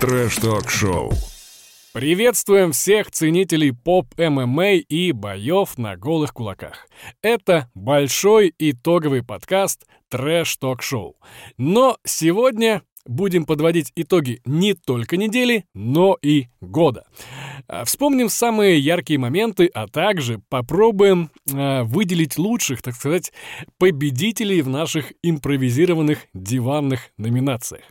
Трэш-ток-шоу. Приветствуем всех ценителей поп-ММА и боев на голых кулаках. Это большой итоговый подкаст Трэш-ток-шоу. Но сегодня будем подводить итоги не только недели, но и года. А, Вспомним самые яркие моменты, а также попробуем э, выделить лучших, так сказать, победителей в наших импровизированных диванных номинациях.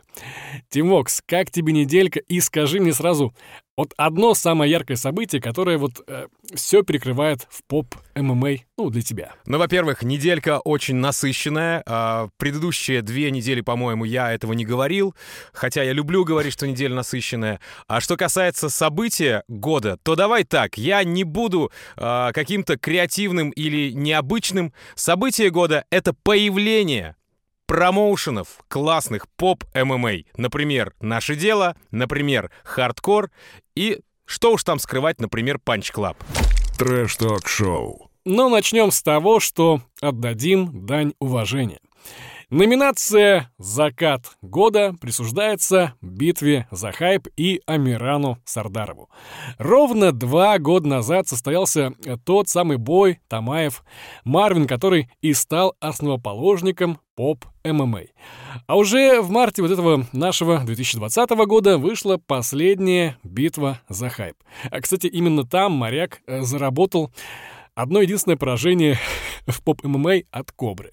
Тимокс, как тебе неделька? И скажи мне сразу, вот одно самое яркое событие, которое вот э, все перекрывает в поп ММА, ну, для тебя. Ну, во-первых, неделька очень насыщенная. А, Предыдущие две недели, по-моему, я этого не говорил, хотя я люблю говорить, что неделя насыщенная. А что касается события года, то давай так, я не буду а, каким-то креативным или необычным. Событие года — это появление промоушенов классных поп-ММА. Например, «Наше дело», например, «Hardcore» и, что уж там скрывать, например, «Punch Club». Трэш-ток-шоу. Но начнем с того, что отдадим дань уважения. Номинация «Закат года» присуждается битве за хайп и Амирану Сардарову. Ровно два года назад состоялся тот самый бой Тамаев Марвин, который и стал основоположником поп-ММА. А уже в марте вот этого нашего 2020 года вышла последняя битва за хайп. А, кстати, именно там моряк э, заработал одно единственное поражение в поп-ММА от Кобры.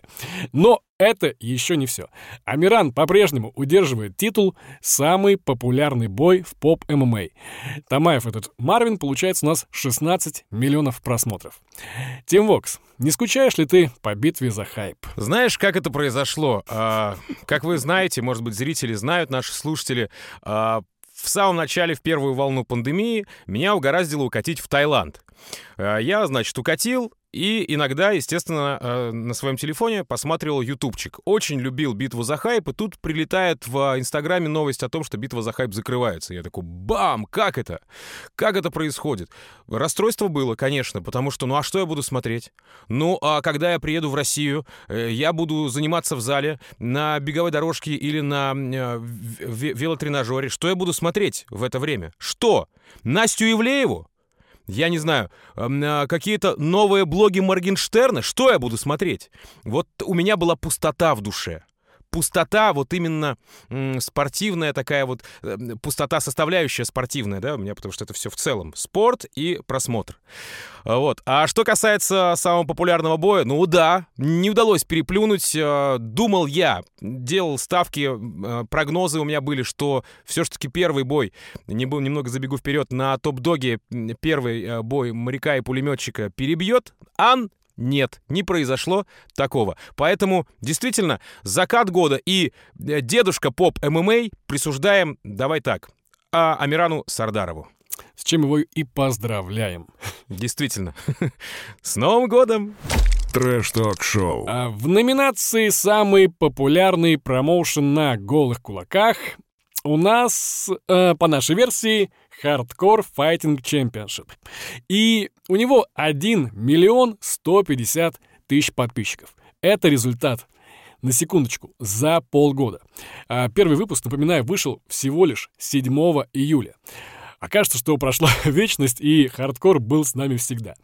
Но это еще не все. Амиран по-прежнему удерживает титул «Самый популярный бой в поп-ММА». Тамаев этот Марвин получается у нас 16 миллионов просмотров. Тим Вокс, не скучаешь ли ты по битве за хайп? Знаешь, как это произошло? А, как вы знаете, может быть, зрители знают, наши слушатели, а, в самом начале, в первую волну пандемии, меня угораздило укатить в Таиланд. А, Я, значит, укатил, и иногда, естественно, э, на своем телефоне посматривал ютубчик. Очень любил битву за хайп, и тут прилетает в Инстаграме новость о том, что битва за хайп закрывается. Я такой, бам, как это? Как это происходит? Расстройство было, конечно, потому что, ну а что я буду смотреть? Ну, а когда я приеду в Россию, э, я буду заниматься в зале на беговой дорожке или на э, велотренажере. Что я буду смотреть в это время? Что? Настю Ивлееву? Я не знаю, а, какие-то новые блоги Моргенштерна, что я буду смотреть? Вот у меня была пустота в душе. Пустота, вот именно спортивная такая вот, э, пустота составляющая спортивная, да, у меня, потому что это все в целом. Спорт и просмотр. А, Вот. А что касается самого популярного боя, ну да, не удалось переплюнуть. э, Думал я, делал ставки, э, прогнозы у меня были, что все-таки первый бой, не был, немного забегу вперед, на топ-доге первый э, бой моряка и пулеметчика перебьет. Ан нет, не произошло такого. Поэтому, действительно, закат года и э, дедушка поп ММА присуждаем, давай так, а Амирану Сардарову. С чем его и поздравляем. Действительно. С Новым годом! Трэш-ток-шоу. А в номинации «Самый популярный промоушен на голых кулаках» у нас, э, по нашей версии, Hardcore Fighting Championship. И у него 1 миллион 150 тысяч подписчиков. Это результат на секундочку, за полгода. А Первый выпуск, напоминаю, вышел всего лишь 7 июля. А кажется, что прошла вечность, и хардкор был с нами всегда.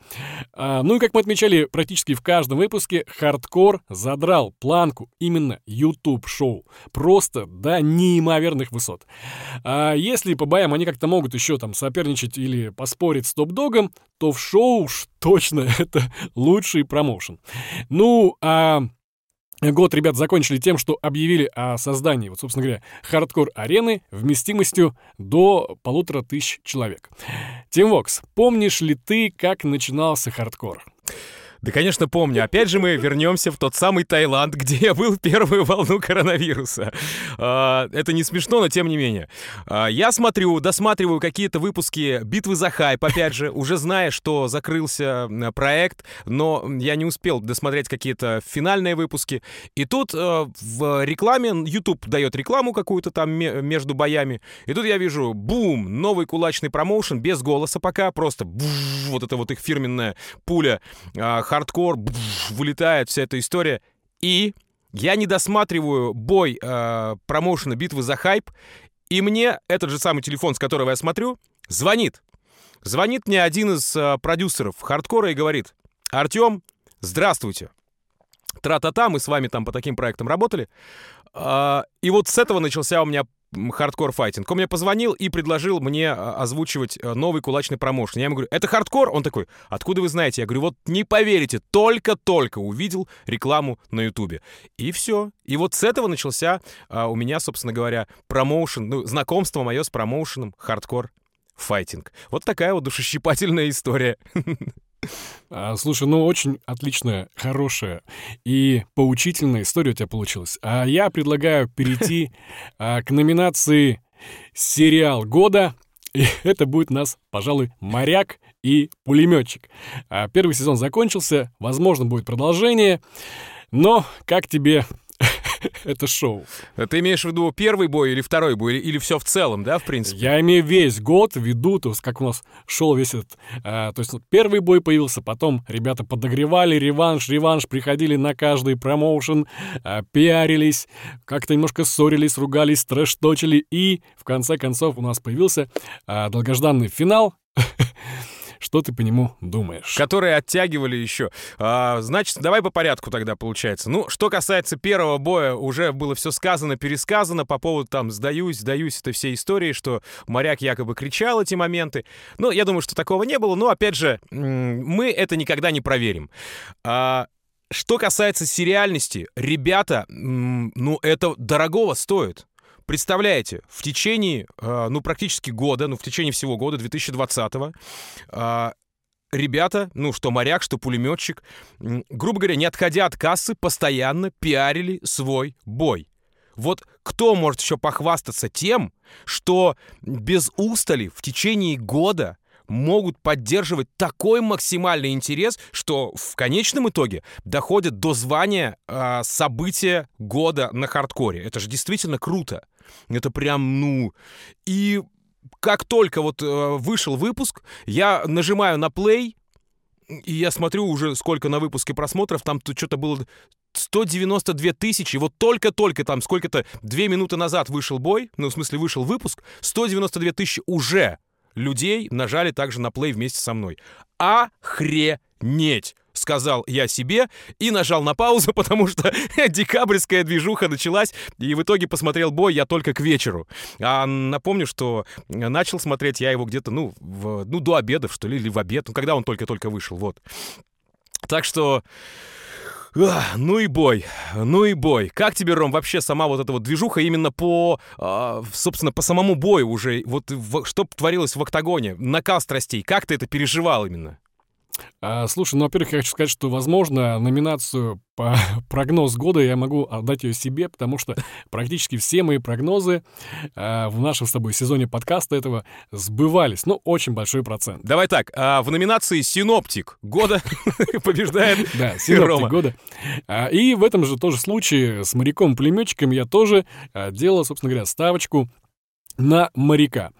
А, ну и как мы отмечали практически в каждом выпуске, хардкор задрал планку именно YouTube-шоу. Просто до неимоверных высот. А если по боям они как-то могут еще там соперничать или поспорить с топ-догом, то в шоу уж точно это лучший промоушен. Ну, а Год ребят закончили тем, что объявили о создании, вот, собственно говоря, хардкор-арены вместимостью до полутора тысяч человек. Тим Вокс, помнишь ли ты, как начинался хардкор? Да, конечно, помню. Опять же мы вернемся в тот самый Таиланд, где я был первую волну коронавируса. А, Это не смешно, но тем не менее. А, Я смотрю, досматриваю какие-то выпуски «Битвы за хайп», опять же, уже зная, что закрылся проект, но я не успел досмотреть какие-то финальные выпуски. И тут э, в рекламе, YouTube дает рекламу какую-то там ме- между боями, и тут я вижу, бум, новый кулачный промоушен, без голоса пока, просто буж, вот это вот их фирменная пуля, а, хардкор, буж, вылетает вся эта история. И я не досматриваю бой э, промоушена битвы за хайп, И мне этот же самый телефон, с которого я смотрю, звонит. Звонит мне один из э, продюсеров хардкора и говорит, Артем, здравствуйте. Тра-та-та, мы с вами там по таким проектам работали. А, и вот с этого начался у меня Hardcore Fighting. Он мне позвонил и предложил мне а, озвучивать э, новый кулачный промоушен. Я ему говорю, это хардкор? Он такой, откуда вы знаете? Я говорю, вот не поверите, только-только увидел рекламу на ютубе. И все. И вот с этого начался а, у меня, собственно говоря, промоушен, ну, знакомство мое с промоушеном хардкор файтинг. Вот такая вот душещипательная история. А, слушай, ну очень отличная, хорошая и поучительная история у тебя получилась. А я предлагаю перейти а, к номинации «Сериал года». И это будет у нас, пожалуй, «Моряк» и «Пулеметчик». А, первый сезон закончился, возможно, будет продолжение. Но как тебе это шоу. Ты имеешь в виду первый бой или второй бой, или, или все в целом, да, в принципе? Я имею весь год в виду, то есть как у нас шел весь этот... А, то есть первый бой появился, потом ребята подогревали, реванш, реванш, приходили на каждый промоушен, а, пиарились, как-то немножко ссорились, ругались, трэш-точили, и в конце концов у нас появился а, долгожданный финал, Что ты по нему думаешь? Которые оттягивали еще. А, значит, давай по порядку тогда получается. Ну, что касается первого боя, уже было все сказано, пересказано по поводу там «сдаюсь, сдаюсь» это все истории, что моряк якобы кричал эти моменты. Ну, я думаю, что такого не было, но, опять же, мы это никогда не проверим. А, что касается сериальности, ребята, ну, это дорогого стоит. Представляете, в течение, э, ну, практически года, ну, в течение всего года, 2020-го, э, ребята, ну, что моряк, что пулеметчик, грубо говоря, не отходя от кассы, постоянно пиарили свой бой. Вот кто может еще похвастаться тем, что без устали в течение года могут поддерживать такой максимальный интерес, что в конечном итоге доходят до звания э, события года на хардкоре. Это же действительно круто. Это прям, ну... И как только вот э, вышел выпуск, я нажимаю на play, и я смотрю уже сколько на выпуске просмотров, там что-то было 192 тысячи, вот только-только там сколько-то, две минуты назад вышел бой, ну, в смысле, вышел выпуск, 192 тысячи уже людей нажали также на play вместе со мной. Охренеть! Сказал я себе и нажал на паузу, потому что декабрьская движуха началась, и в итоге посмотрел бой я только к вечеру. А напомню, что начал смотреть я его где-то, ну, в, ну, до обеда, что ли, или в обед, ну, когда он только-только вышел, вот. Так что... Ну и бой, ну и бой. Как тебе, Ром, вообще сама вот эта вот движуха именно по, э, собственно, по самому бою уже? Вот что творилось в октагоне? Накал страстей. Как ты это переживал именно? А, слушай, ну, во-первых, я хочу сказать, что, возможно, номинацию по прогноз года я могу отдать ее себе, потому что практически все мои прогнозы а, в нашем с тобой сезоне подкаста этого сбывались. Ну, очень большой процент. Давай так, а в номинации «Синоптик года» побеждает Да, «Синоптик года». А, и в этом же тоже случае с моряком-пулеметчиком я тоже а, делал, собственно говоря, ставочку на моряка.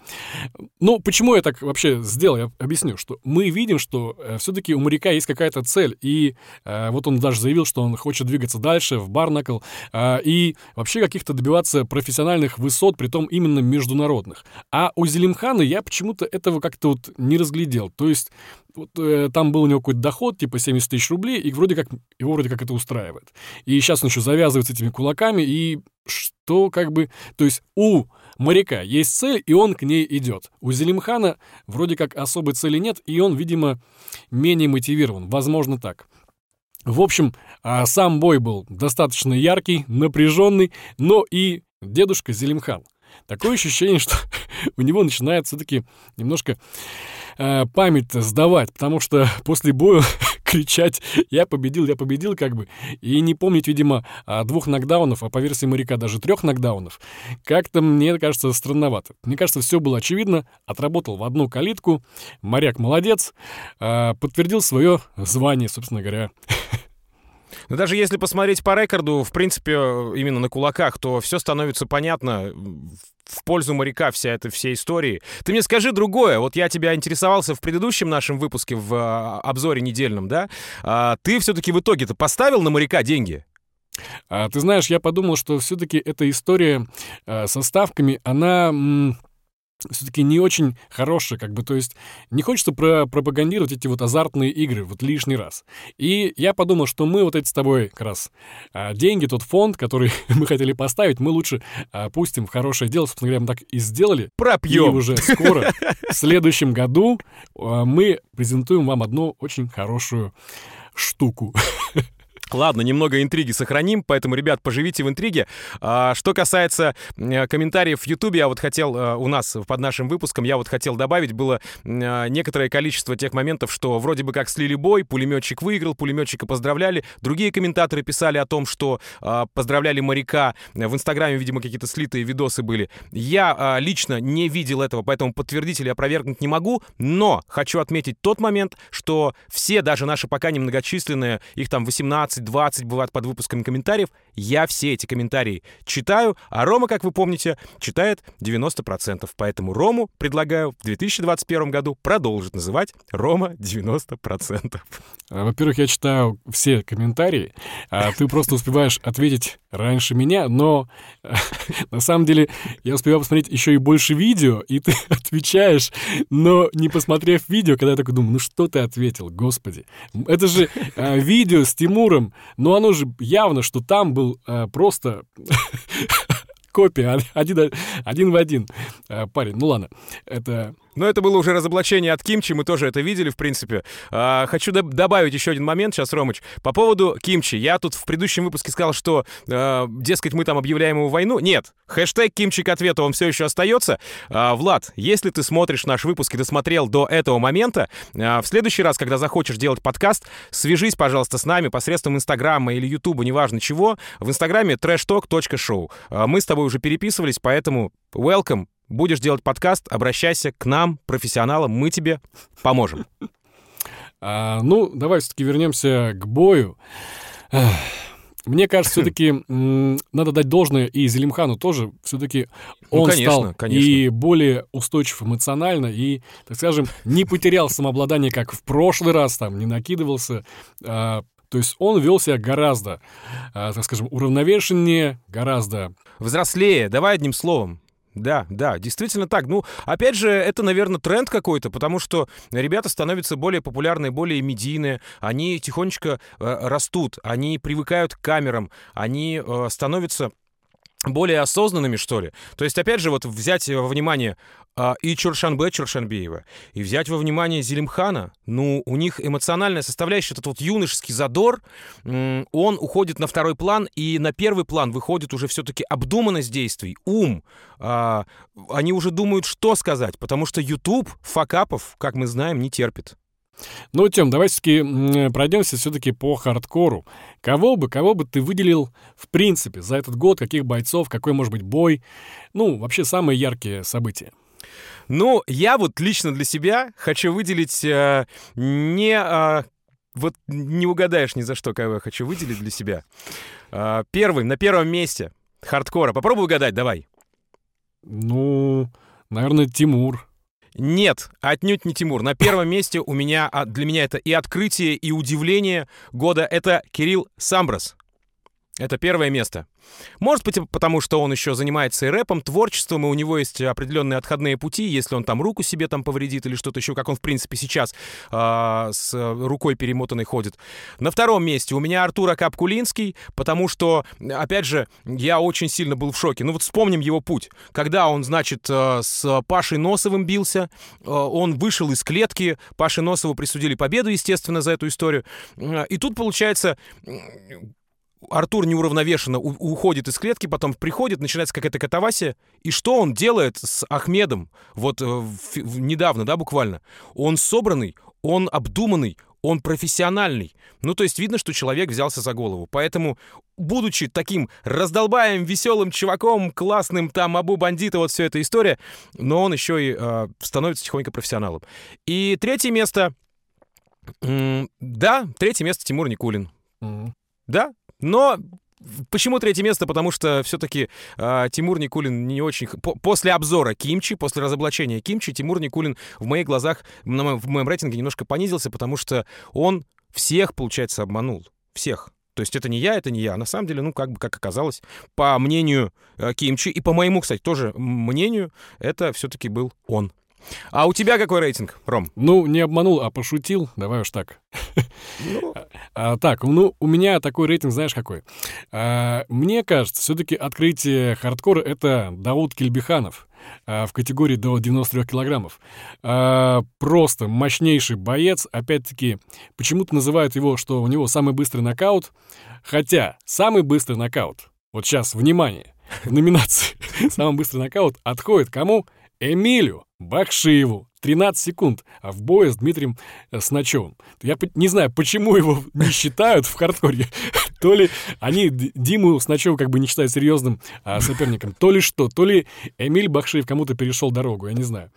Ну, почему я так вообще сделал, я объясню, что мы видим, что э, все-таки у моряка есть какая-то цель, и э, вот он даже заявил, что он хочет двигаться дальше в Барнакл, э, и вообще каких-то добиваться профессиональных высот, при том именно международных. А у Зелимхана я почему-то этого как-то вот не разглядел. То есть вот, э, там был у него какой-то доход, типа 70 тысяч рублей, и вроде как его вроде как это устраивает. И сейчас он еще завязывает с этими кулаками, и что как бы... То есть у моряка есть цель, и он к ней идет. У Зелимхана вроде как особой цели нет, и он, видимо, менее мотивирован. Возможно, так. В общем, а сам бой был достаточно яркий, напряженный, но и дедушка Зелимхан. Такое ощущение, что у него начинает все-таки немножко э, память сдавать, потому что после боя кричать «Я победил, я победил», как бы, и не помнить, видимо, двух нокдаунов, а по версии моряка даже трех нокдаунов, как-то, мне кажется, странновато. Мне кажется, все было очевидно, отработал в одну калитку, моряк молодец, э, подтвердил свое звание, собственно говоря. Но даже если посмотреть по рекорду, в принципе, именно на кулаках, то все становится понятно в пользу моряка вся эта все истории. Ты мне скажи другое. Вот я тебя интересовался в предыдущем нашем выпуске в а, обзоре недельном, да? А, ты все-таки в итоге-то поставил на моряка деньги? А, ты знаешь, я подумал, что все-таки эта история а, со ставками, она все-таки не очень хорошая, как бы, то есть не хочется про пропагандировать эти вот азартные игры вот лишний раз. И я подумал, что мы вот эти с тобой как раз а, деньги, тот фонд, который мы хотели поставить, мы лучше а, пустим в хорошее дело, собственно говоря, мы так и сделали. Пропьем. И уже скоро, в следующем году, а, мы презентуем вам одну очень хорошую штуку. Ладно, немного интриги сохраним, поэтому, ребят, поживите в интриге. А, что касается а, комментариев в Ютубе, я вот хотел а, у нас под нашим выпуском, я вот хотел добавить, было а, некоторое количество тех моментов, что вроде бы как слили бой, пулеметчик выиграл, пулеметчика поздравляли. Другие комментаторы писали о том, что а, поздравляли моряка. В Инстаграме, видимо, какие-то слитые видосы были. Я а, лично не видел этого, поэтому подтвердить или опровергнуть не могу, но хочу отметить тот момент, что все, даже наши пока немногочисленные, их там 18, 20 бывает под выпусками комментариев. Я все эти комментарии читаю, а Рома, как вы помните, читает 90%. Поэтому Рому предлагаю в 2021 году продолжить называть Рома 90%. А, во-первых, я читаю все комментарии, а ты просто успеваешь ответить раньше меня, но на самом деле я успеваю посмотреть еще и больше видео, и ты отвечаешь, но не посмотрев видео, когда я такой думаю, ну что ты ответил, господи. Это же а, видео с Тимуром, но оно же явно, что там был а, просто копия, один, один в один. А, парень, ну ладно, это но это было уже разоблачение от Кимчи, мы тоже это видели, в принципе. А, хочу до- добавить еще один момент сейчас, Ромыч. По поводу Кимчи. Я тут в предыдущем выпуске сказал, что, а, дескать, мы там объявляем его войну. Нет, хэштег Кимчи к ответу, он все еще остается. А, Влад, если ты смотришь наш выпуск и досмотрел до этого момента, а, в следующий раз, когда захочешь делать подкаст, свяжись, пожалуйста, с нами посредством Инстаграма или Ютуба, неважно чего. В Инстаграме trashtalk.show. А, мы с тобой уже переписывались, поэтому welcome, будешь делать подкаст, обращайся к нам, профессионалам, мы тебе поможем. А, ну, давай все-таки вернемся к бою. Мне кажется, все-таки надо дать должное и Зелимхану тоже. Все-таки Ну, он конечно, стал конечно. и более устойчив эмоционально, и, так скажем, не потерял самообладание, как в прошлый раз, там, не накидывался. А, то есть он вел себя гораздо, а, так скажем, уравновешеннее, гораздо Взрослее, давай одним словом. Да, да, действительно так. Ну, опять же, это, наверное, тренд какой-то, потому что ребята становятся более популярные, более медийные, они тихонечко э, растут, они привыкают к камерам, они э, становятся более осознанными, что ли. То есть, опять же, вот взять во внимание а, и Чуршанбе Чуршанбеева, и взять во внимание Зелимхана, ну, у них эмоциональная составляющая, этот вот юношеский задор, м, он уходит на второй план, и на первый план выходит уже все-таки обдуманность действий, ум. А, они уже думают, что сказать, потому что YouTube факапов, как мы знаем, не терпит. Ну, Тем, давай все-таки пройдемся все-таки по хардкору. Кого бы, кого бы ты выделил, в принципе, за этот год, каких бойцов, какой может быть бой, ну, вообще самые яркие события? Ну, я вот лично для себя хочу выделить э, не... э, вот не угадаешь ни за что, кого я хочу выделить для себя. Э, первый, на первом месте хардкора. Попробуй угадать, давай. Ну, наверное, Тимур. Нет, отнюдь не Тимур. На первом месте у меня, а, для меня это и открытие, и удивление года. Это Кирилл Самброс. Это первое место. Может быть, потому что он еще занимается и рэпом, творчеством, и у него есть определенные отходные пути, если он там руку себе там повредит или что-то еще, как он, в принципе, сейчас э, с рукой перемотанной ходит. На втором месте у меня Артур Акап-Кулинский, потому что, опять же, я очень сильно был в шоке. Ну вот вспомним его путь. Когда он, значит, э, с Пашей Носовым бился, э, он вышел из клетки, Паше Носову присудили победу, естественно, за эту историю. Э, И тут, получается, Артур неуравновешенно уходит из клетки, потом приходит, начинается какая-то катавасия. И что он делает с Ахмедом? Вот э, недавно, да, буквально. Он собранный, он обдуманный, он профессиональный. Ну, то есть видно, что человек взялся за голову. Поэтому, будучи таким раздолбаем, веселым чуваком, классным, там, абу бандита, вот вся эта история, но он еще и э, становится тихонько профессионалом. И третье место... да, третье место Тимур Никулин. Мгм. Да, но почему третье место? Потому что все-таки Тимур Никулин не очень... по- после обзора Кимчи, после разоблачения Кимчи, Тимур Никулин в моих глазах, на моем- в моем рейтинге немножко понизился, потому что он всех, получается, обманул. Всех. То есть это не я, это не я. На самом деле, ну, как бы, как оказалось, по мнению э, Кимчи, и по моему, кстати, тоже мнению, это все-таки был он. А у тебя какой рейтинг, Ром? Ну, не обманул, а пошутил. Давай уж так. Ну, А, так, ну, у меня такой рейтинг, знаешь, какой? А, мне кажется, все-таки открытие хардкора — это Дауд Кельбиханов а, в категории до 93 килограммов. А, просто мощнейший боец. Опять-таки, почему-то называют его, что у него самый быстрый нокаут. Хотя самый быстрый нокаут, вот сейчас, внимание, в номинации «Самый быстрый нокаут» отходит кому? Эмилю Бакшиеву. 13 секунд а в бое с Дмитрием э, Сначевым. Я не знаю, почему его не считают в хардкоре. То ли они Диму Сначева как бы не считают серьезным а, соперником, то ли что, то ли Эмиль Бакшиев кому-то перешел дорогу, я не знаю.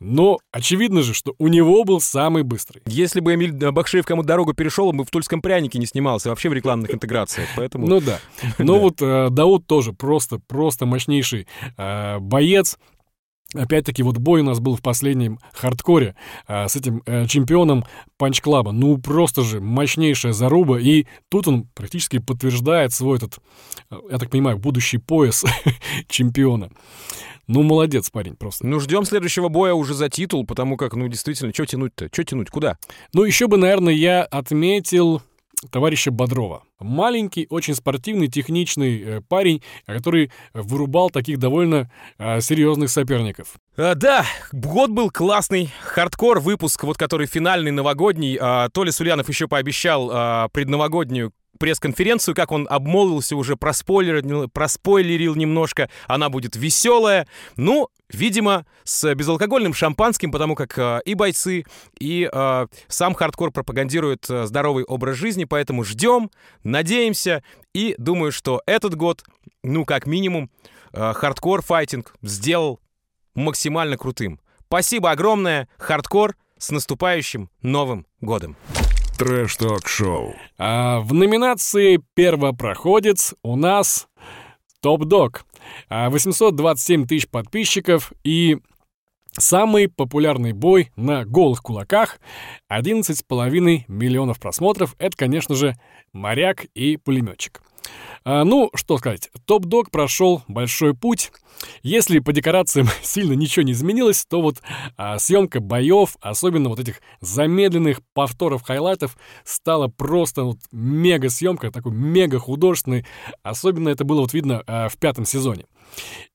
Но очевидно же, что у него был самый быстрый. если бы Эмиль Бакшеев кому дорогу перешел, он бы в Тульском прянике не снимался, вообще в рекламных интеграциях. Поэтому Ну да. Но вот э, Дауд тоже просто, просто мощнейший э, боец. Опять-таки, вот бой у нас был в последнем хардкоре а, с этим э, чемпионом панч-клаба. Ну, просто же мощнейшая заруба. И тут он практически подтверждает свой этот, э, я так понимаю, будущий пояс чемпиона. Ну, молодец парень просто. Ну, ждем следующего боя уже за титул, потому как, ну, действительно, что тянуть-то? Что тянуть? Куда? Ну, еще бы, наверное, я отметил товарища Бодрова. Маленький, очень спортивный, техничный э, парень, который вырубал таких довольно э, серьезных соперников. А, да, год был классный. Хардкор выпуск, вот который финальный, новогодний. А, Толя Сульянов еще пообещал а, предновогоднюю пресс-конференцию, как он обмолвился, уже проспойлерил, проспойлерил немножко. Она будет веселая. Ну, видимо, с безалкогольным шампанским, потому как а, и бойцы, и а, сам хардкор пропагандирует а, здоровый образ жизни, поэтому ждем, надеемся и думаю, что этот год, ну, как минимум, а, Hardcore Fighting сделал максимально крутым. Спасибо огромное, хардкор, с наступающим Новым годом. Трэш-ток-шоу. А в номинации «Первопроходец» у нас Top Dog. А, 827 тысяч подписчиков и самый популярный бой на голых кулаках. 11,5 миллионов просмотров. Это, конечно же, моряк и пулеметчик. А, ну, что сказать, Top Dog прошел большой путь. Если по декорациям сильно ничего не изменилось, то вот а, съемка боев, особенно вот этих замедленных повторов хайлайтов, стала просто вот мега съемка, такой мега художественный. Особенно это было вот видно а, в пятом сезоне.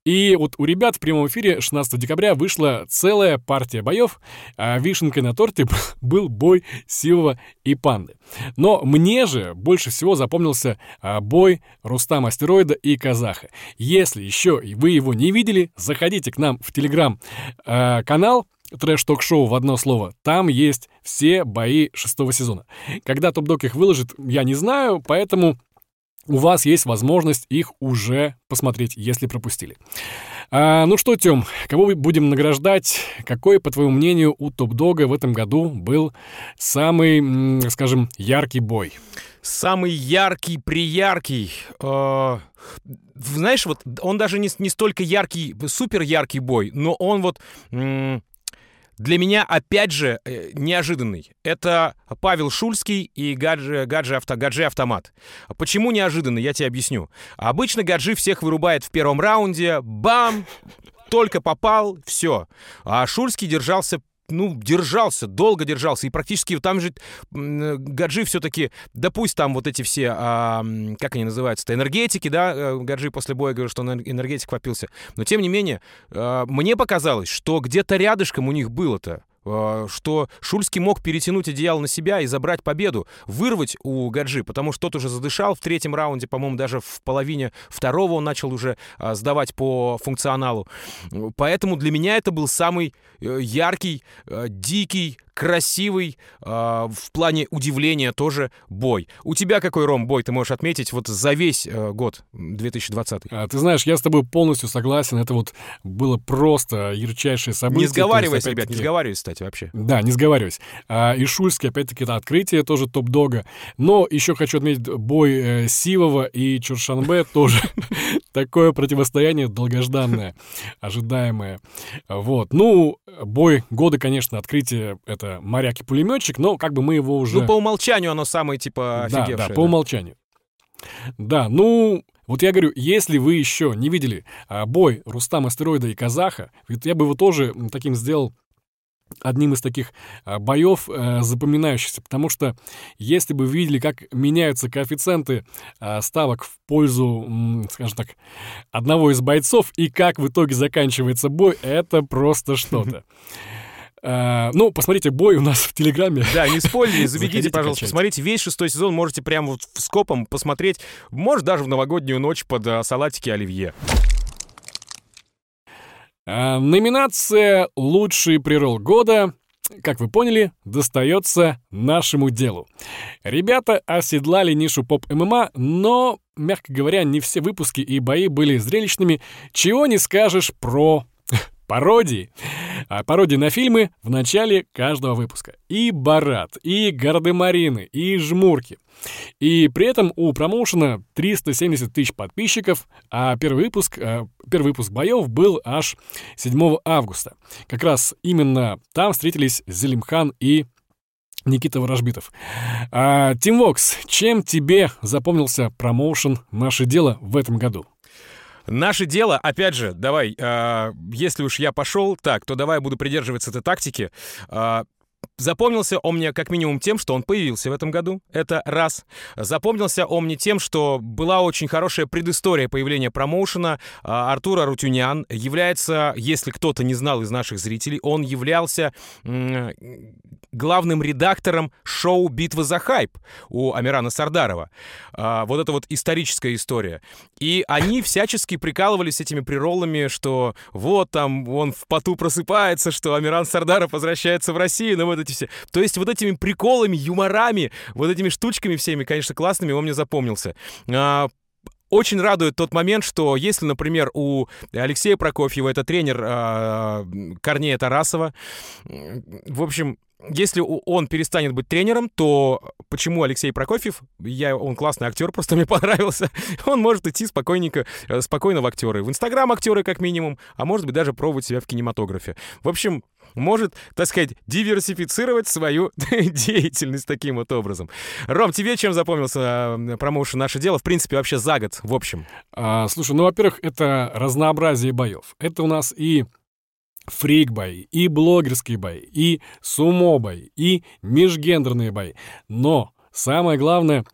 И вот у ребят в прямом эфире 16 декабря вышла целая партия боев, а вишенкой на торте был бой Сивова и Панды. Но мне же больше всего запомнился а, бой Рустама Астероида и Казаха. Если еще вы его не видели, заходите к нам в телеграм-канал, трэш-ток-шоу в одно слово. Там есть все бои шестого сезона. Когда Топ-Дог их выложит, я не знаю, поэтому у вас есть возможность их уже посмотреть, если пропустили. А, ну что, Тём, кого будем награждать? Какой, по твоему мнению, у Топ-Дога в этом году был самый, скажем, яркий бой? Самый яркий, прияркий. э, знаешь, вот он даже не, не столько яркий, супер яркий бой, но он вот м, для меня опять же э, неожиданный. Это Павел Шульский и Гаджи, Гаджи, авто, Гаджи Автомат. Почему неожиданный, я тебе объясню. Обычно Гаджи всех вырубает в первом раунде, бам, только попал, все. А Шульский держался ну, держался, долго держался, и практически там же м, Гаджи все-таки, да пусть там вот эти все, а, как они называются-то, энергетики, да, э, Гаджи после боя говорил, что он эн- энергетик попился, но тем не менее, а, мне показалось, что где-то рядышком у них было-то, что Шульский мог перетянуть одеяло на себя и забрать победу, вырвать у Гаджи, потому что тот уже задышал в третьем раунде, по-моему, даже в половине второго он начал уже а, сдавать по функционалу. Поэтому для меня это был самый э, яркий, э, дикий, красивый, э, в плане удивления тоже бой. У тебя какой, Ром, бой ты можешь отметить вот за весь э, год 2020? А, ты знаешь, я с тобой полностью согласен. Это вот было просто ярчайшее событие. Не То сговаривайся, есть, ребят, не сговаривайся, кстати, вообще. Да, не сговариваюсь. А, и Шульский, опять-таки, это открытие тоже топ-дога. Но еще хочу отметить бой э, Сивова и Чуршанбе тоже такое противостояние долгожданное, ожидаемое. Вот. Ну, бой года, конечно, открытие — это моряк и пулеметчик, но как бы мы его уже... Ну, по умолчанию оно самое, типа, да, офигевшее. да, по умолчанию. Да, ну, вот я говорю, если вы еще не видели а, бой Рустама Астероида и Казаха, ведь я бы его тоже таким сделал одним из таких а, боев а, запоминающихся, потому что если бы видели, как меняются коэффициенты а, ставок в пользу, м, скажем так, одного из бойцов и как в итоге заканчивается бой, это просто что-то. А, ну, посмотрите бой у нас в Телеграме. Да, не спойлери, Заходите, пожалуйста, качайте. посмотрите весь шестой сезон, можете прямо вот скопом посмотреть, может, даже в новогоднюю ночь под а, салатики оливье. А, номинация «Лучший прирол года», как вы поняли, достается нашему делу. Ребята оседлали нишу поп-ММА, но, мягко говоря, не все выпуски и бои были зрелищными, чего не скажешь про пародии. А пародии на фильмы в начале каждого выпуска. И Барат, и Гардемарины, и Жмурки. И при этом у промоушена 370 тысяч подписчиков, а первый выпуск, э, первый выпуск боев был аж 7 августа. Как раз именно там встретились Зелимхан и Никита Ворожбитов. А, Тим Вокс, чем тебе запомнился промоушен «Наше дело» в этом году? Наше дело, опять же, давай, а, если уж я пошел, так, то давай я буду придерживаться этой тактики. А, Запомнился он мне как минимум тем, что он появился в этом году. Это раз. Запомнился он мне тем, что была очень хорошая предыстория появления промоушена. А, Артур Арутюнян является, если кто-то не знал из наших зрителей, он являлся главным редактором шоу «Битва за хайп» у Амирана Сардарова. А, Вот это вот историческая история. И они всячески прикалывались этими прироллами, что вот там он в поту просыпается, что Амиран Сардаров возвращается в Россию, ну вот эти все. То есть вот этими приколами, юморами, вот этими штучками всеми, конечно, классными, он мне запомнился. А, очень радует тот момент, что если, например, у Алексея Прокофьева, это тренер а, Корнея Тарасова, в общем, если он перестанет быть тренером, то почему Алексей Прокофьев, я, он классный актер, просто мне понравился, он может идти спокойненько, э, спокойно в актеры. В Инстаграм актеры как минимум, а может быть даже пробовать себя в кинематографе. В общем, может, так сказать, диверсифицировать свою деятельность таким вот образом. Ром, тебе чем запомнился э, промоушен «Наше дело»? В принципе, вообще за год, в общем. А, слушай, ну, во-первых, это разнообразие боев. Это у нас и фрик-бои, и блогерские бои, и сумо-бои, и межгендерные бои. Но самое главное,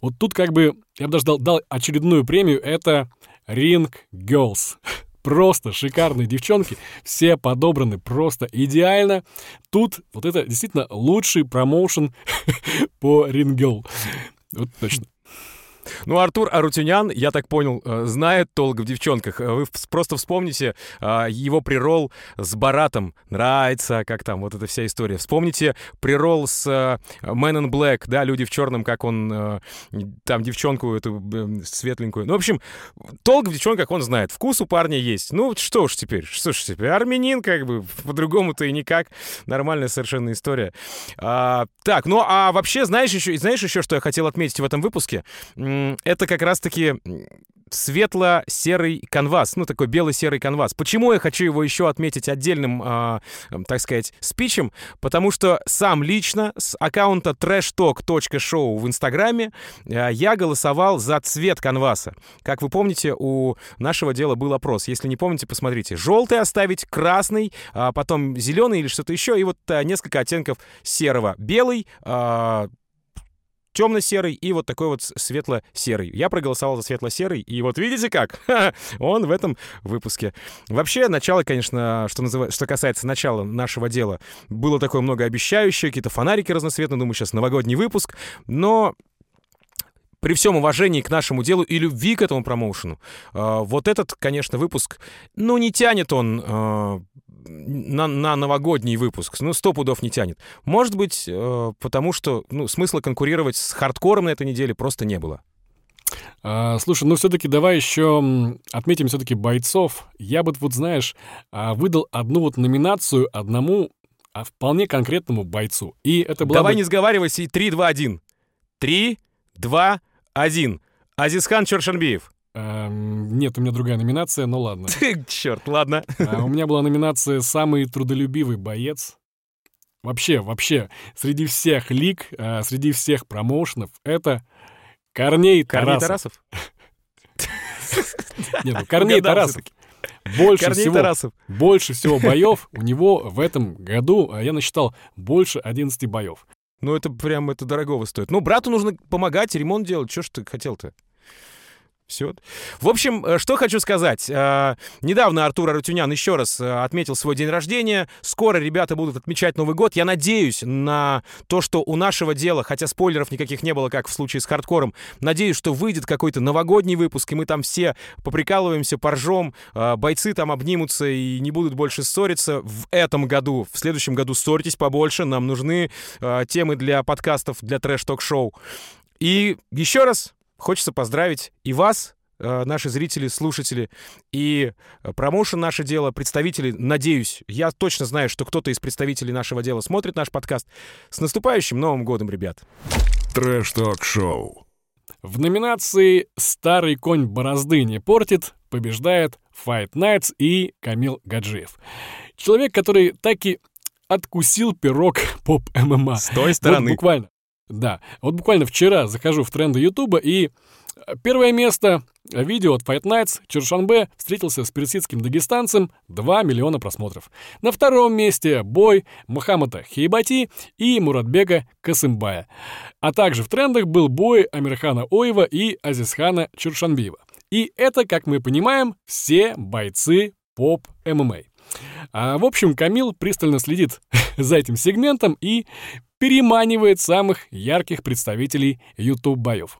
вот тут как бы, я бы даже дал, дал очередную премию, это Ring Girls. Просто шикарные девчонки, все подобраны просто идеально. Тут вот это действительно лучший промоушен по Ring Girl. Вот точно. Ну, Артур Арутюнян, я так понял, э, знает толк в девчонках. Э, Вы просто вспомните а, его прирол с Баратом. Нравится, как там, вот эта вся история. Вспомните прирол с э, Man in Black, да, люди в черном, как он там девчонку эту светленькую. Ну, в общем, толк в девчонках он знает. Вкус у парня есть. Ну, что уж теперь, что ж теперь, армянин как бы, по-другому-то и никак. Нормальная совершенно история. А, так, ну, а вообще, знаешь еще, знаешь еще, что я хотел отметить в этом выпуске? М, Это как раз-таки светло-серый канвас, ну, такой бело-серый канвас. Почему я хочу его еще отметить отдельным, м, так сказать, спичем? Потому что сам лично с аккаунта trashtalk.show в Инстаграме а, я голосовал за цвет канваса. Как вы помните, у нашего дела был опрос. Если не помните, посмотрите. Желтый оставить, красный, а потом зеленый или что-то еще, и вот а, несколько оттенков серого. Белый, а, темно-серый и вот такой вот светло-серый. Я проголосовал за светло-серый, и вот видите как? Он в этом выпуске. Вообще, начало, конечно, что, называется, что касается начала нашего дела, было такое многообещающее, какие-то фонарики разноцветные, думаю, сейчас новогодний выпуск, но при всем уважении к нашему делу и любви к этому промоушену, э, вот этот, конечно, выпуск, ну, не тянет он э, на, на новогодний выпуск, ну, сто пудов не тянет. Может быть, э, потому что, ну, смысла конкурировать с хардкором на этой неделе просто не было. А, слушай, ну все-таки давай еще отметим все-таки бойцов. Я бы вот, знаешь, а, выдал одну вот номинацию одному а, вполне конкретному бойцу. И это была Давай бы- не сговаривайся, и 3, 2, 1. 3, 2, 1. Азизхан Чоршанбиев. Эм, нет, у меня другая номинация, но ладно. Черт, ладно. А, у меня была номинация «Самый трудолюбивый боец». Вообще, вообще, среди всех лиг, а, среди всех промоушенов, это Корней Корней Тарасов. Тарасов? Нет, ну, Корней Тарасов. Больше Корней всего, Тарасов. больше всего боев у него в этом году, а я насчитал, больше 11 боев. Ну, это прям, это дорогого стоит. Ну, брату нужно помогать, ремонт делать. Что ж ты хотел-то? Все. В общем, э, что хочу сказать. Э, Недавно Артур Арутюнян еще раз э, отметил свой день рождения. Скоро ребята будут отмечать Новый год. Я надеюсь на то, что у нашего дела, хотя спойлеров никаких не было, как в случае с хардкором, надеюсь, что выйдет какой-то новогодний выпуск, и мы там все поприкалываемся, поржем, бойцы там обнимутся и не будут больше ссориться в этом году. В следующем году ссорьтесь побольше. Нам нужны темы для подкастов, для трэш-ток-шоу. И еще раз хочется поздравить и вас, э, наши зрители, слушатели, и э, промоушен «Наше дело», представители, надеюсь, я точно знаю, что кто-то из представителей нашего дела смотрит наш подкаст. С наступающим Новым годом, ребят! Трэш-ток-шоу. В номинации «Старый конь борозды не портит» побеждает Fight Nights и Камил Гаджиев. Человек, который так и откусил пирог поп-ММА. С той Вот стороны. буквально. Да. Вот буквально вчера захожу в тренды Ютуба, и э, первое место э, видео от Fight Nights Чуршанбе встретился с персидским дагестанцем 2 миллиона просмотров. На втором месте бой Мухаммада Хейбати и Муратбека Касымбая. А также в трендах был бой Амирхана Оева и Азизхана Чуршанбиева. И это, как мы понимаем, все бойцы поп-ММА. А, в общем, Камил пристально следит за этим сегментом и переманивает самых ярких представителей YouTube-боев.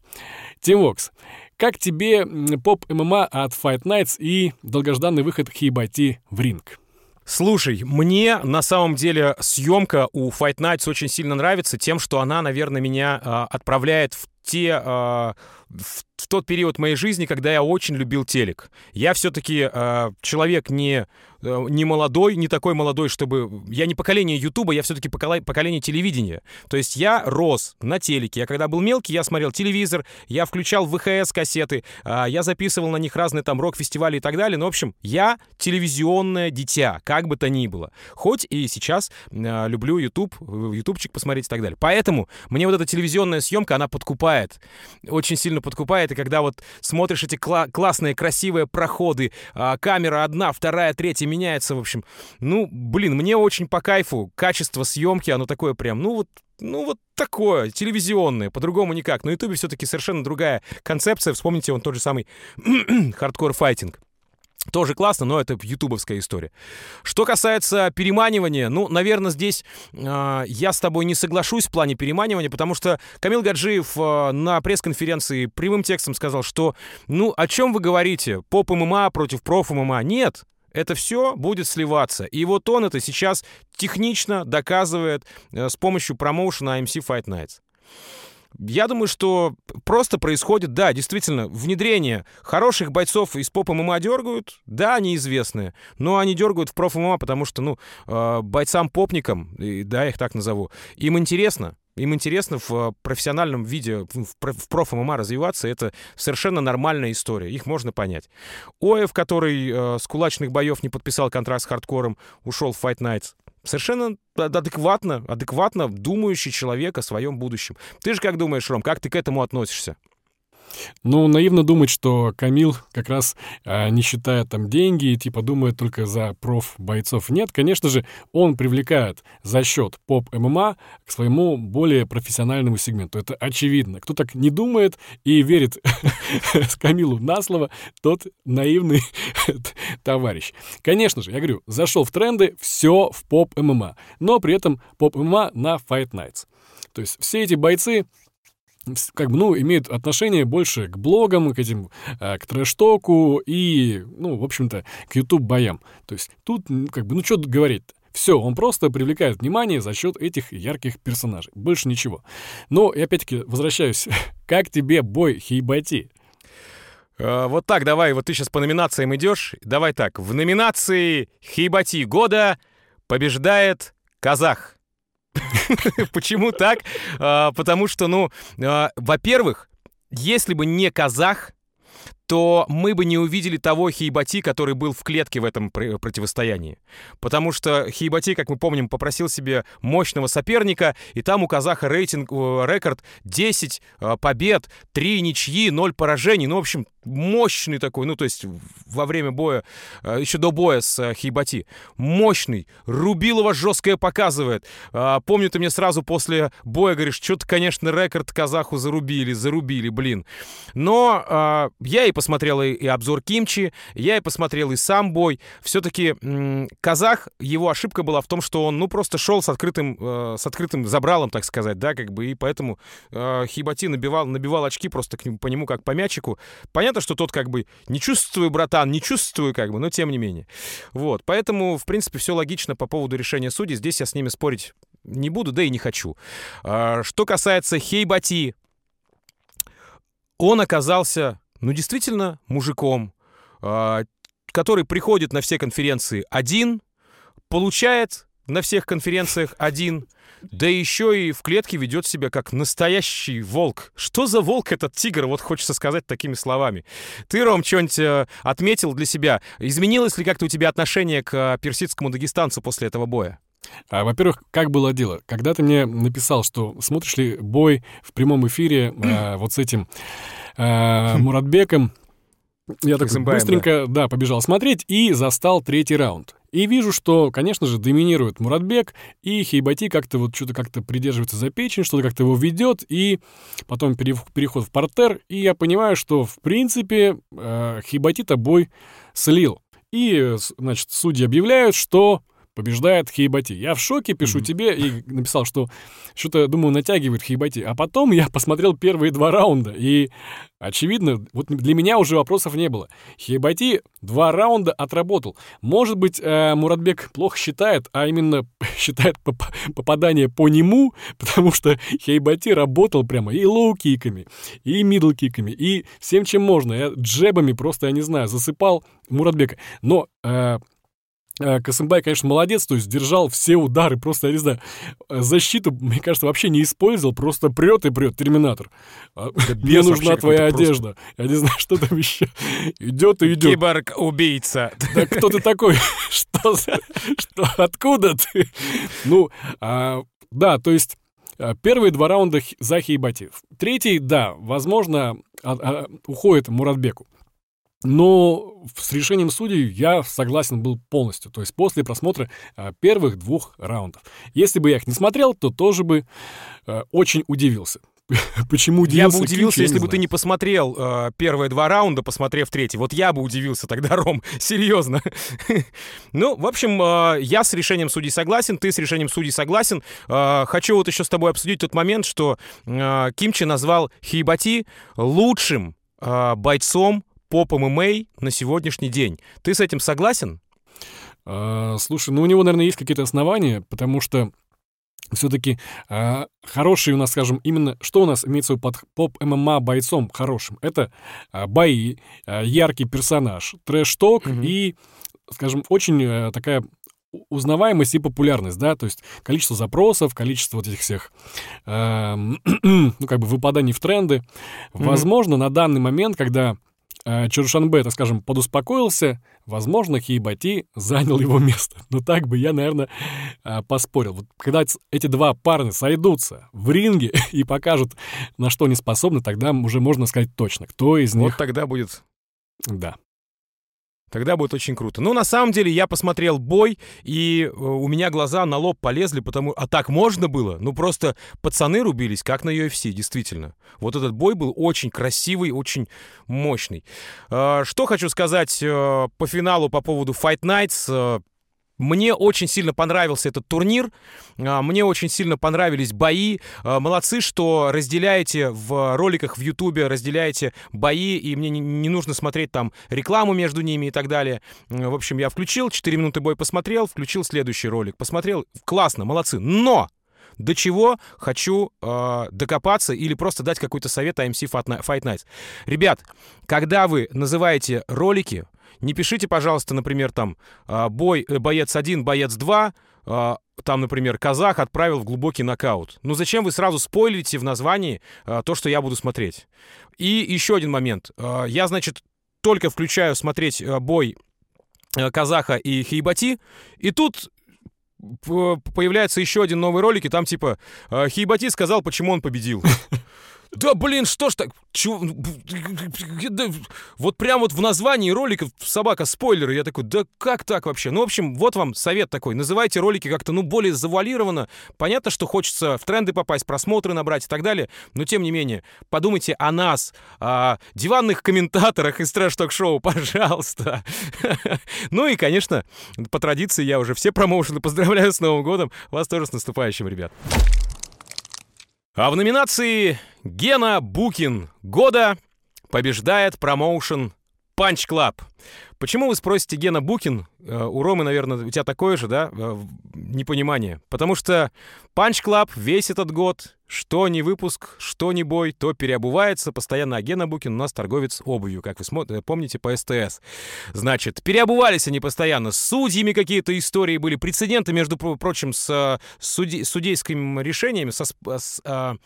Тим Вокс, как тебе поп-ММА от Fight Nights и долгожданный выход Хибати в ринг? Слушай, мне на самом деле съемка у Fight Nights очень сильно нравится тем, что она, наверное, меня а, отправляет в те а, в, в тот период моей жизни, когда я очень любил телек. Я все-таки человек не э, не молодой, не такой молодой, чтобы... Я не поколение Ютуба, я все-таки поколение телевидения. То есть я рос на телеке. Я когда был мелкий, я смотрел телевизор, я включал ВХС-кассеты, а, я записывал на них разные там рок-фестивали и так далее. Ну, в общем, я телевизионное дитя, как бы то ни было. Хоть и сейчас а, люблю YouTube, ютубчик посмотреть и так далее. Поэтому мне вот эта телевизионная съемка, она подкупает. Очень сильно подкупает. И когда вот смотришь эти кла- классные, красивые проходы, а, камера одна, вторая, третья меняется, в общем. Ну, блин, мне очень по кайфу. Качество съемки, оно такое прям, ну вот ну, вот такое, телевизионное, по-другому никак. На Ютубе все-таки совершенно другая концепция. Вспомните, вон тот же самый Hardcore Fighting. Тоже классно, но это ютубовская история. Что касается переманивания, ну, наверное, здесь э, я с тобой не соглашусь в плане переманивания, потому что Камил Гаджиев э, на пресс-конференции прямым текстом сказал, что, ну, о чем вы говорите? Поп ММА против проф ММА? Нет, это все будет сливаться. И вот он это сейчас технично доказывает э, с помощью промоушена AMC Fight Nights. Я думаю, что просто происходит, да, действительно, внедрение хороших бойцов из поп ММА дергают, да, они известные, но они дергают в проф ММА, потому что, ну, э, бойцам-попникам, да, я их так назову, им интересно, им интересно в профессиональном виде, в проф-ММА развиваться, это совершенно нормальная история, их можно понять. Оев, который э, с кулачных боев не подписал контракт с хардкором, ушел в Fight Nights, совершенно адекватно, адекватно думающий человек о своем будущем. Ты же как думаешь, Ром, как ты к этому относишься? Ну, наивно думать, что Камил как раз а, не считает там деньги и типа думает только за проф-бойцов. Нет, конечно же, он привлекает за счет поп-ММА к своему более профессиональному сегменту. Это очевидно. Кто так не думает и верит с Камилу на слово, тот наивный товарищ. Конечно же, я говорю, зашел в тренды, все в поп-ММА, но при этом поп-ММА на Fight Nights. То есть все эти бойцы как бы, ну, имеют отношение больше к блогам, к этим, к трэш-току и, ну, в общем-то, к YouTube-боям. То есть тут, как бы, ну, что тут говорить -то? Все, он просто привлекает внимание за счет этих ярких персонажей. Больше ничего. Но, и опять-таки, возвращаюсь. как тебе бой Хейбати? Вот так, давай, вот ты сейчас по номинациям идешь. Давай так, в номинации Хейбати года побеждает казах. Почему так? А, потому что, ну, а, во-первых, если бы не казах, то мы бы не увидели того Хейбати, который был в клетке в этом противостоянии. Потому что Хейбати, как мы помним, попросил себе мощного соперника, и там у казаха рейтинг, рекорд 10 э, побед, 3 ничьи, 0 поражений. Ну, в общем, мощный такой, ну, то есть во время боя, э, еще до боя с э, Хейбати. Мощный. Рубилова жесткое показывает. Помню, ты мне сразу после боя говоришь, что-то, конечно, рекорд казаху зарубили, зарубили, блин. Но я и посмотрел и, обзор Кимчи, я и посмотрел и сам бой. Все-таки казах, его ошибка была в том, что он, ну, просто шел с открытым, э, с открытым забралом, так сказать, да, как бы, и поэтому Хибати набивал, набивал очки просто к нему, по нему как по мячику. Понятно, что тот как бы не чувствую, братан, не чувствую, как бы, но тем не менее. Вот, поэтому, в принципе, все логично по поводу решения судей. Здесь я с ними спорить не буду, да и не хочу. А, что касается Хейбати, он оказался ну, действительно, мужиком, э, который приходит на все конференции один, получает на всех конференциях один, да еще и в клетке ведет себя как настоящий волк. Что за волк этот тигр? Вот хочется сказать такими словами. Ты, Ром, что-нибудь э, отметил для себя? Изменилось ли как-то у тебя отношение к э, персидскому дагестанцу после этого боя? А, во-первых, как было дело? Когда ты мне написал, что смотришь ли бой в прямом эфире э, вот с этим э, Муратбеком, я так быстренько, да. да, побежал смотреть и застал третий раунд. И вижу, что, конечно же, доминирует Муратбек, и Хейбати как-то вот что-то как-то придерживается за печень, что-то как-то его ведет, и потом переход в портер, и я понимаю, что, в принципе, э, Хейбати-то бой слил. И, значит, судьи объявляют, что побеждает Хейбати. Я в шоке, пишу mm-hmm. тебе и написал, что что-то, думаю, натягивает Хейбати. А потом я посмотрел первые два раунда, и, очевидно, вот для меня уже вопросов не было. Хейбати два раунда отработал. Может быть, э, Муратбек плохо считает, а именно считает поп попадание по нему, потому что Хейбати работал прямо и лоу-киками, и мидл-киками, и всем, чем можно. А джебами просто, я не знаю, засыпал Муратбека. Но... Э, Э, Косымбай, конечно, молодец, то есть держал все удары, просто, я не знаю, э, защиту, мне кажется, вообще не использовал, просто прет и прет Терминатор. А, мне нужна твоя одежда. Я не знаю, что там еще. Идет и идет. Киборг-убийца. Да кто ты такой? Что за... Что? Откуда ты? Ну, а, да, то есть э, Первые два раунда Захи и Батиев. Третий, да, возможно, а, а, уходит Муратбеку. Но с решением судей я согласен был полностью, то есть после просмотра а, первых двух раундов. Если бы я их не смотрел, то тоже бы а, очень удивился. Почему удивился? Я бы удивился, если бы ты не посмотрел э, первые два раунда, посмотрев третий. Вот я бы удивился тогда, Ром, серьезно. ну, в общем, э, я с решением судей согласен, ты с решением судей согласен. Э, хочу вот еще с тобой обсудить тот момент, что э, Кимчи назвал Хейбати лучшим э, бойцом поп ММА на сегодняшний день. Ты с этим согласен? А, слушай, ну у него, наверное, есть какие-то основания, потому что все-таки а, хороший у нас, скажем, именно что у нас имеется под поп-ММА бойцом хорошим? Это а, бои, а, яркий персонаж, трэш-ток mm-hmm. и, скажем, очень а, такая узнаваемость и популярность, да, то есть количество запросов, количество вот этих всех, э, ну, как бы выпаданий в тренды. Mm-hmm. Возможно, на данный момент, когда э, Чуршанбе, так скажем, подуспокоился, возможно, Хейбати занял его место. Но так бы я, наверное, э, поспорил. Вот когда эти два парня сойдутся в ринге и покажут, на что они способны, тогда уже можно сказать точно, кто из них... Вот тогда будет... Да. Тогда будет очень круто. Ну, на самом деле, я посмотрел бой, и э, у меня глаза на лоб полезли, потому... А так можно было? Ну, просто пацаны рубились, как на UFC, действительно. Вот этот бой был очень красивый, очень мощный. Э, что хочу сказать э, по финалу по поводу Fight Nights. Мне очень сильно понравился этот турнир, а, мне очень сильно понравились бои. А, молодцы, что разделяете в роликах в Ютубе, разделяете бои, и мне не нужно смотреть там рекламу между ними и так далее. В общем, я включил, 4 минуты бой посмотрел, включил следующий ролик, посмотрел. Классно, молодцы. Но! До чего хочу э, докопаться или просто дать какой-то совет AMC Fight Nights. Ребят, когда вы называете ролики, не пишите, пожалуйста, например, там а, бой, э, боец 1, боец 2, а, там, например, казах отправил в глубокий нокаут. Ну зачем вы сразу спойлите в названии а, то, что я буду смотреть? И еще один момент. Я, значит, только включаю смотреть бой Казаха и Хейбати, и тут появляется еще один новый ролик, и там типа Хейбати сказал, почему он победил. Да блин, что ж так? Чё? Вот прям вот в названии ролика собака спойлеры. Я такой, да как так вообще? Ну, в общем, вот вам совет такой. Называйте ролики как-то, ну, более завуалированно. Понятно, что хочется в тренды попасть, просмотры набрать и так далее. Но, тем не менее, подумайте о нас, о диванных комментаторах из трэш-ток-шоу, пожалуйста. Ну и, конечно, по традиции я уже все промоушены поздравляю с Новым годом. Вас тоже с наступающим, ребят. А в номинации Гена Букин года побеждает промоушен Punch Club. Почему вы спросите Гена Букин? Э, у Ромы, наверное, у тебя такое же, да, э, непонимание. Потому что Punch Club весь этот год, что не выпуск, что не бой, то переобувается постоянно. А Гена Букин у нас торговец обувью, как вы смотрите, помните по СТС. Значит, переобувались они постоянно. С судьями какие-то истории были, прецеденты, между прочим, с э, суди, судейскими решениями, со, с, а,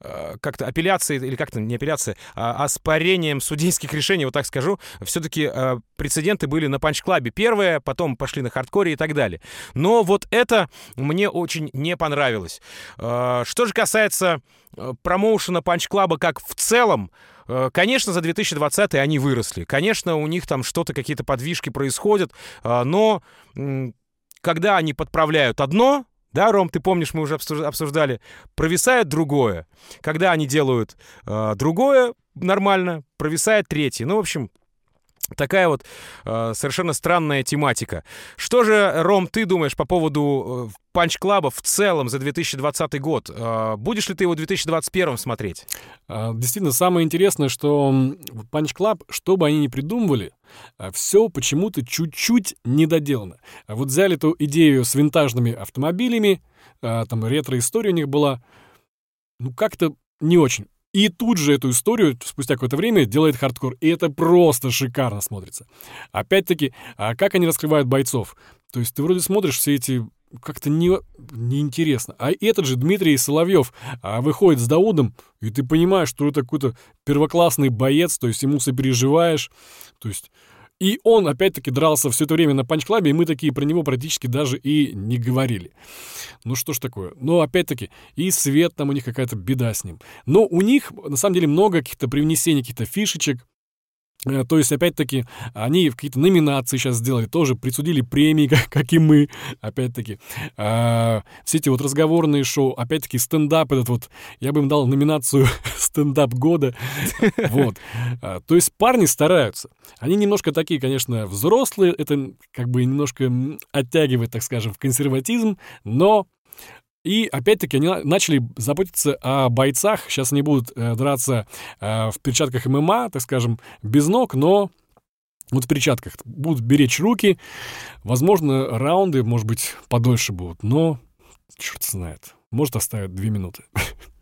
Э, как-то апелляции, или как-то не апелляция, а оспарением судейских решений, вот так скажу, все-таки э, прецеденты были на панч-клабе первые, потом пошли на хардкоре и так далее. Но вот это мне очень не понравилось. Э, что же касается промоушена панч-клаба как в целом, Конечно, за 2020 они выросли. Конечно, у них там что-то, какие-то подвижки происходят. Но когда они подправляют одно, да, Ром, ты помнишь, мы уже обсуждали, провисает другое. Когда они делают э, другое нормально, провисает третье. Ну, в общем, Такая вот э, совершенно странная тематика. Что же, Ром, ты думаешь по поводу э, панч-клаба в целом за 2020 год? Э, будешь ли ты его в 2021 смотреть? А, действительно, самое интересное, что панч-клаб, что бы они ни придумывали, а, все почему-то чуть-чуть недоделано. Вот взяли эту идею с винтажными автомобилями, там ретро-история у них была, ну как-то не очень. И тут же эту историю спустя какое-то время делает хардкор. И это просто шикарно смотрится. Опять-таки, а как они раскрывают бойцов? То есть ты вроде смотришь все эти как-то не, неинтересно. А этот же Дмитрий Соловьев а, выходит с Даудом, и ты понимаешь, что это какой-то первоклассный боец, то есть ему сопереживаешь. То есть и он, опять-таки, дрался все это время на Punch Club е, и мы такие про него практически даже и не говорили. Ну что ж такое. Но, опять-таки, и свет там у них какая-то беда с ним. Но у них, на самом деле, много каких-то привнесений, каких-то фишечек, то есть, опять-таки, они какие-то номинации сейчас сделали, тоже присудили премии, как, как и мы, опять-таки. А, все эти вот разговорные шоу, опять-таки, стендап этот вот, я бы им дал номинацию стендап года. Вот. А, то есть парни стараются. Они немножко такие, конечно, взрослые, это как бы немножко оттягивает, так скажем, в консерватизм, но и опять-таки они начали заботиться о бойцах. Сейчас они будут э, драться э, в перчатках ММА, так скажем, без ног, но вот в перчатках будут беречь руки. Возможно, раунды, может быть, подольше будут, но черт знает. Может, оставят две минуты.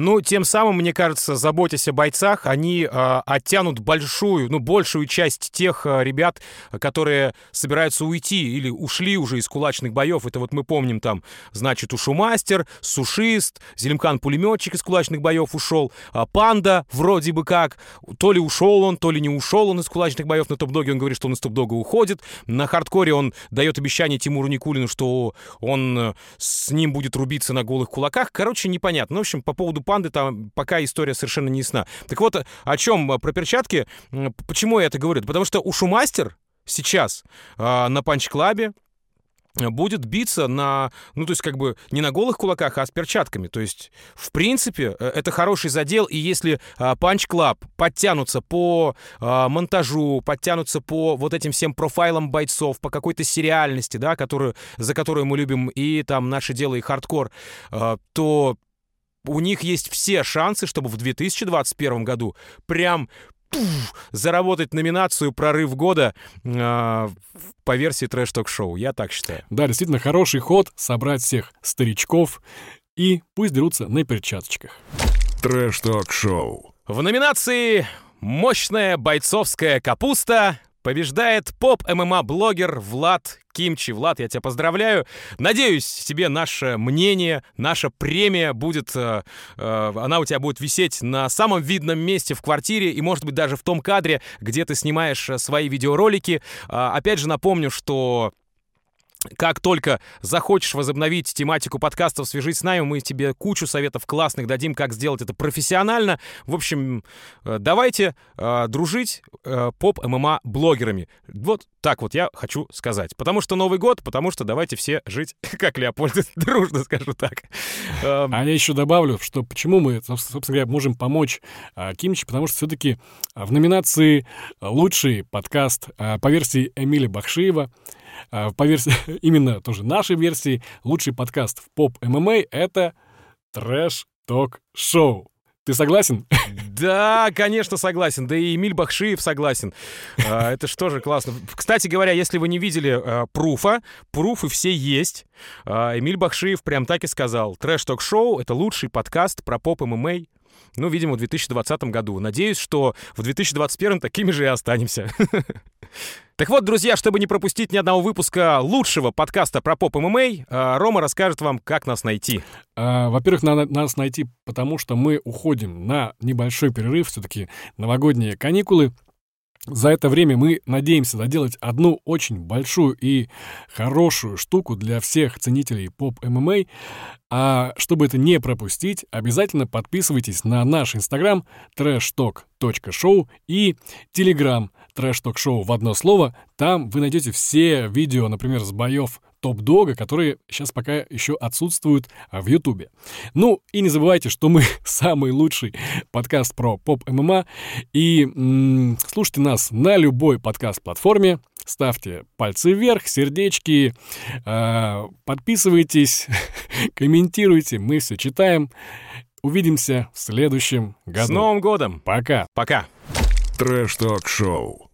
Ну, тем самым, мне кажется, заботясь о бойцах, они э, оттянут большую, ну, большую часть тех э, ребят, которые собираются уйти или ушли уже из кулачных боев. Это вот мы помним там, значит, Ушумастер, Сушист, Зелимкан-пулеметчик из кулачных боев ушел, э, Панда вроде бы как, то ли ушел он, то ли не ушел он из кулачных боев. На топ-доге он говорит, что он из топ-дога уходит. На хардкоре он дает обещание Тимуру Никулину, что он э, с ним будет рубиться на голых кулаках. Короче, непонятно. Ну, в общем, по поводу панды там пока история совершенно не ясна. Так вот, о чем э, про перчатки? Почему я это говорю? Потому что у Шумастер сейчас э, на Punch Club е будет биться на, ну, то есть как бы не на голых кулаках, а с перчатками. То есть, в принципе, э, это хороший задел, и если Punch Club подтянутся по а, монтажу, подтянутся по вот этим всем профайлам бойцов, по какой-то сериальности, да, которую, за которую мы любим и там наше дело, и хардкор, а, то у них есть все шансы, чтобы в 2021 году прям пуф, заработать номинацию «Прорыв года» э, по версии трэш-ток-шоу. Я так считаю. Да, действительно, хороший ход собрать всех старичков и пусть дерутся на перчаточках. Трэш-ток-шоу. В номинации «Мощная бойцовская капуста» Побеждает поп-ММА-блогер Влад Кимчи. Влад, я тебя поздравляю. Надеюсь, тебе наше мнение, наша премия будет... Э, э, она у тебя будет висеть на самом видном месте в квартире и, может быть, даже в том кадре, где ты снимаешь э, свои видеоролики. Э, опять же напомню, что как только захочешь возобновить тематику подкастов «Свяжись с нами», мы тебе кучу советов классных дадим, как сделать это профессионально. В общем, э, давайте э, дружить э, поп-ММА-блогерами. Вот так вот я хочу сказать. Потому что Новый год, потому что давайте все жить, как Леопольд, дружно скажу так. Эм. А я еще добавлю, что почему мы, собственно говоря, можем помочь э, Кимчи, потому что все-таки в номинации «Лучший подкаст» э, по версии Эмиля Бахшиева а, по версии, именно тоже нашей версии, лучший подкаст в поп-ММА — это трэш-ток-шоу. Ты согласен? Да, конечно, согласен. Да и Эмиль Бахшиев согласен. А, это что же классно. Кстати говоря, если вы не видели а, пруфа, пруфы все есть. Эмиль Бахшиев прям так и сказал. Трэш-ток-шоу — это лучший подкаст про поп-ММА ну, видимо, в 2020 году. Надеюсь, что в 2021 такими же и останемся. Так вот, друзья, чтобы не пропустить ни одного выпуска лучшего подкаста про поп ММА, а, Рома расскажет вам, как нас найти. А, во-первых, надо нас найти, потому что мы уходим на небольшой перерыв, все-таки новогодние каникулы. За это время мы надеемся доделать одну очень большую и хорошую штуку для всех ценителей поп-ММА. А чтобы это не пропустить, обязательно подписывайтесь на наш инстаграм trashtalk.show и телеграм трэш-ток-шоу в одно слово. Там вы найдете все видео, например, с боев топ-дога, которые сейчас пока еще отсутствуют а, в Ютубе. Ну, и не забывайте, что мы самый лучший подкаст про поп-ММА. И м- слушайте нас на любой подкаст-платформе. Ставьте пальцы вверх, сердечки, э, подписывайтесь, комментируйте, мы все читаем. Увидимся в следующем году. С Новым годом! Пока! Пока! Трэш-ток-шоу.